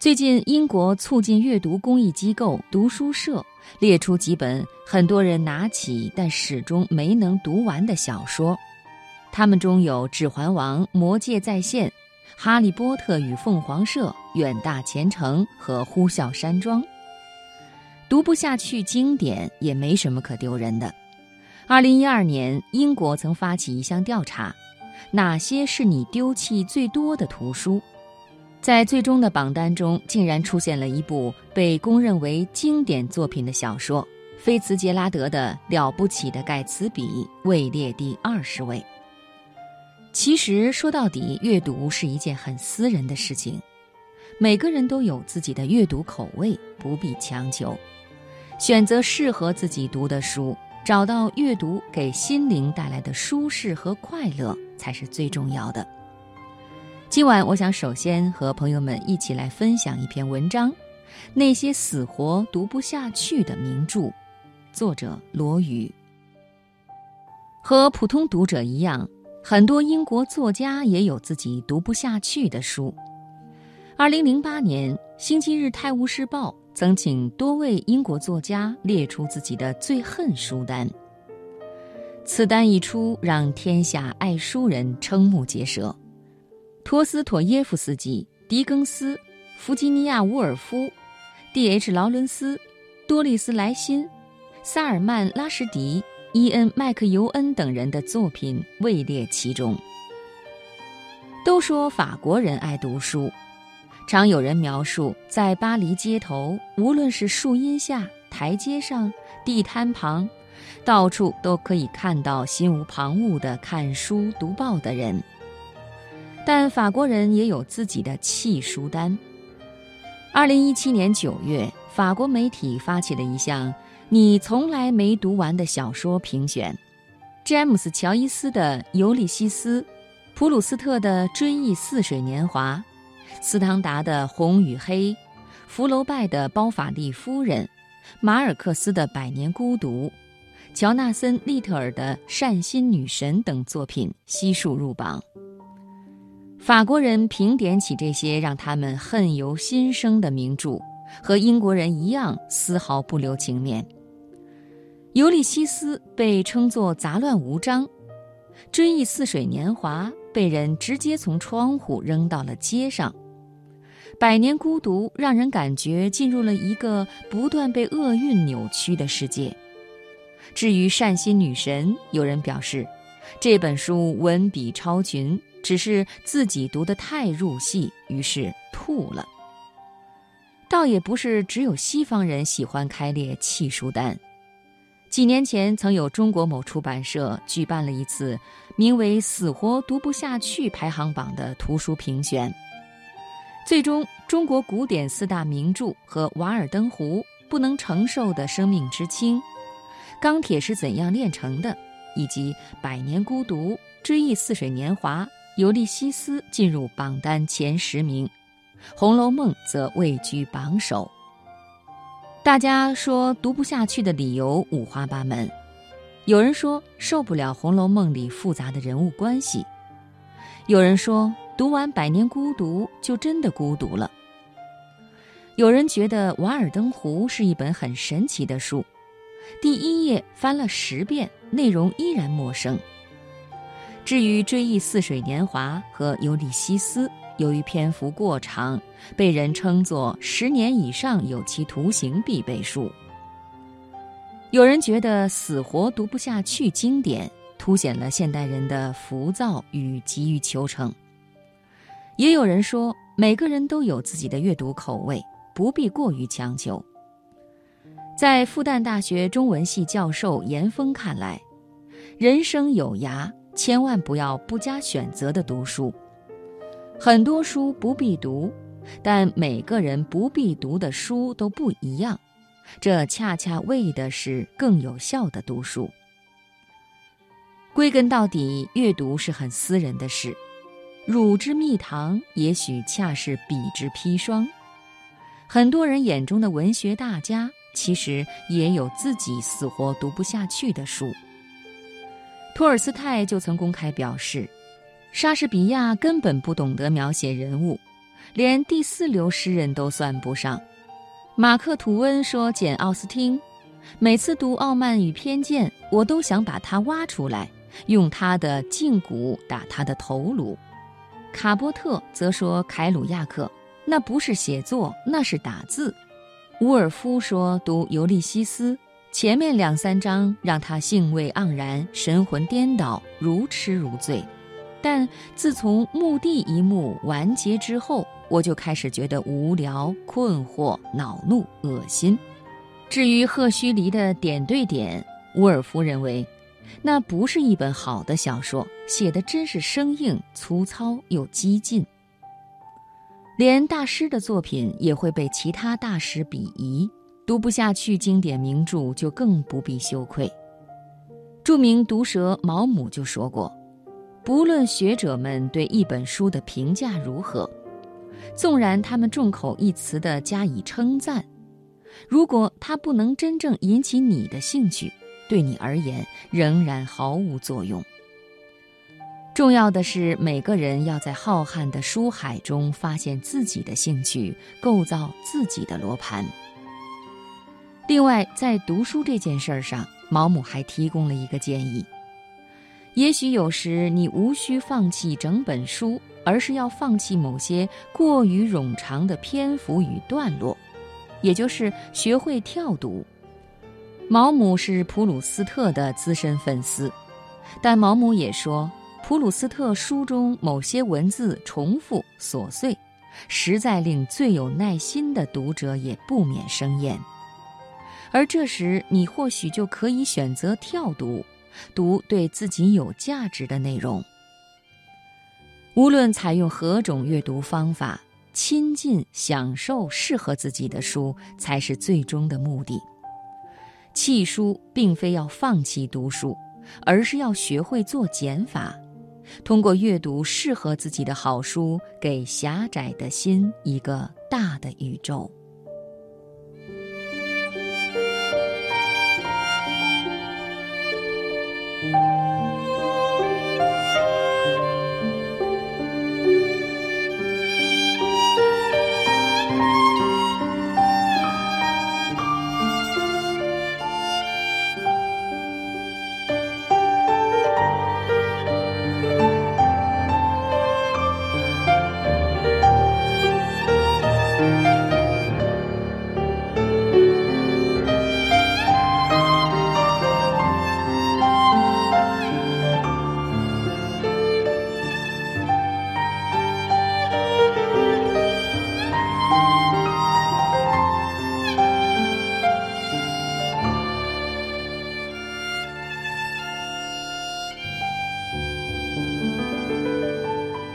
最近，英国促进阅读公益机构读书社列出几本很多人拿起但始终没能读完的小说，他们中有《指环王》《魔戒再现》《哈利波特与凤凰社》《远大前程》和《呼啸山庄》。读不下去，经典也没什么可丢人的。二零一二年，英国曾发起一项调查，哪些是你丢弃最多的图书？在最终的榜单中，竟然出现了一部被公认为经典作品的小说——菲茨杰拉德的《了不起的盖茨比》，位列第二十位。其实说到底，阅读是一件很私人的事情，每个人都有自己的阅读口味，不必强求。选择适合自己读的书，找到阅读给心灵带来的舒适和快乐，才是最重要的。今晚，我想首先和朋友们一起来分享一篇文章：那些死活读不下去的名著。作者罗宇。和普通读者一样，很多英国作家也有自己读不下去的书。二零零八年，《星期日泰晤士报》曾请多位英国作家列出自己的最恨书单。此单一出，让天下爱书人瞠目结舌。托斯妥耶夫斯基、狄更斯、弗吉尼亚·伍尔夫、D.H. 劳伦斯、多丽丝·莱辛、萨尔曼·拉什迪、伊恩·麦克尤恩等人的作品位列其中。都说法国人爱读书，常有人描述，在巴黎街头，无论是树荫下、台阶上、地摊旁，到处都可以看到心无旁骛的看书、读报的人。但法国人也有自己的弃书单。二零一七年九月，法国媒体发起了一项“你从来没读完的小说”评选，詹姆斯·乔伊斯的《尤利西斯》，普鲁斯特的《追忆似水年华》，斯汤达的《红与黑》，福楼拜的《包法利夫人》，马尔克斯的《百年孤独》，乔纳森·利特尔的《善心女神》等作品悉数入榜。法国人评点起这些让他们恨由心生的名著，和英国人一样，丝毫不留情面。《尤利西斯》被称作杂乱无章，《追忆似水年华》被人直接从窗户扔到了街上，《百年孤独》让人感觉进入了一个不断被厄运扭曲的世界。至于《善心女神》，有人表示，这本书文笔超群。只是自己读得太入戏，于是吐了。倒也不是只有西方人喜欢开列弃书单。几年前，曾有中国某出版社举办了一次名为“死活读不下去”排行榜的图书评选，最终，中国古典四大名著和《瓦尔登湖》不能承受的生命之轻，《钢铁是怎样炼成的》，以及《百年孤独》《追忆似水年华》。《尤利西斯》进入榜单前十名，《红楼梦》则位居榜首。大家说读不下去的理由五花八门，有人说受不了《红楼梦》里复杂的人物关系，有人说读完《百年孤独》就真的孤独了，有人觉得《瓦尔登湖》是一本很神奇的书，第一页翻了十遍，内容依然陌生。至于《追忆似水年华》和《尤利西斯》，由于篇幅过长，被人称作十年以上有期徒刑必备书。有人觉得死活读不下去经典，凸显了现代人的浮躁与急于求成。也有人说，每个人都有自己的阅读口味，不必过于强求。在复旦大学中文系教授严峰看来，人生有涯。千万不要不加选择的读书，很多书不必读，但每个人不必读的书都不一样，这恰恰为的是更有效的读书。归根到底，阅读是很私人的事，汝之蜜糖，也许恰是彼之砒霜。很多人眼中的文学大家，其实也有自己死活读不下去的书。托尔斯泰就曾公开表示，莎士比亚根本不懂得描写人物，连第四流诗人都算不上。马克·吐温说：“简·奥斯汀，每次读《傲慢与偏见》，我都想把他挖出来，用他的胫骨打他的头颅。”卡波特则说：“凯鲁亚克，那不是写作，那是打字。”伍尔夫说：“读《尤利西斯》，前面两三章让他兴味盎然，神魂颠倒，如痴如醉。但自从墓地一幕完结之后，我就开始觉得无聊、困惑、恼怒、恶心。至于赫胥黎的点对点，伍尔夫认为，那不是一本好的小说，写的真是生硬、粗糙又激进。”连大师的作品也会被其他大师鄙夷，读不下去经典名著就更不必羞愧。著名毒舌毛姆就说过：“不论学者们对一本书的评价如何，纵然他们众口一词地加以称赞，如果它不能真正引起你的兴趣，对你而言仍然毫无作用。”重要的是，每个人要在浩瀚的书海中发现自己的兴趣，构造自己的罗盘。另外，在读书这件事儿上，毛姆还提供了一个建议：也许有时你无需放弃整本书，而是要放弃某些过于冗长的篇幅与段落，也就是学会跳读。毛姆是普鲁斯特的资深粉丝，但毛姆也说。普鲁斯特书中某些文字重复琐碎，实在令最有耐心的读者也不免生厌。而这时，你或许就可以选择跳读，读对自己有价值的内容。无论采用何种阅读方法，亲近、享受适合自己的书才是最终的目的。弃书并非要放弃读书，而是要学会做减法。通过阅读适合自己的好书，给狭窄的心一个大的宇宙。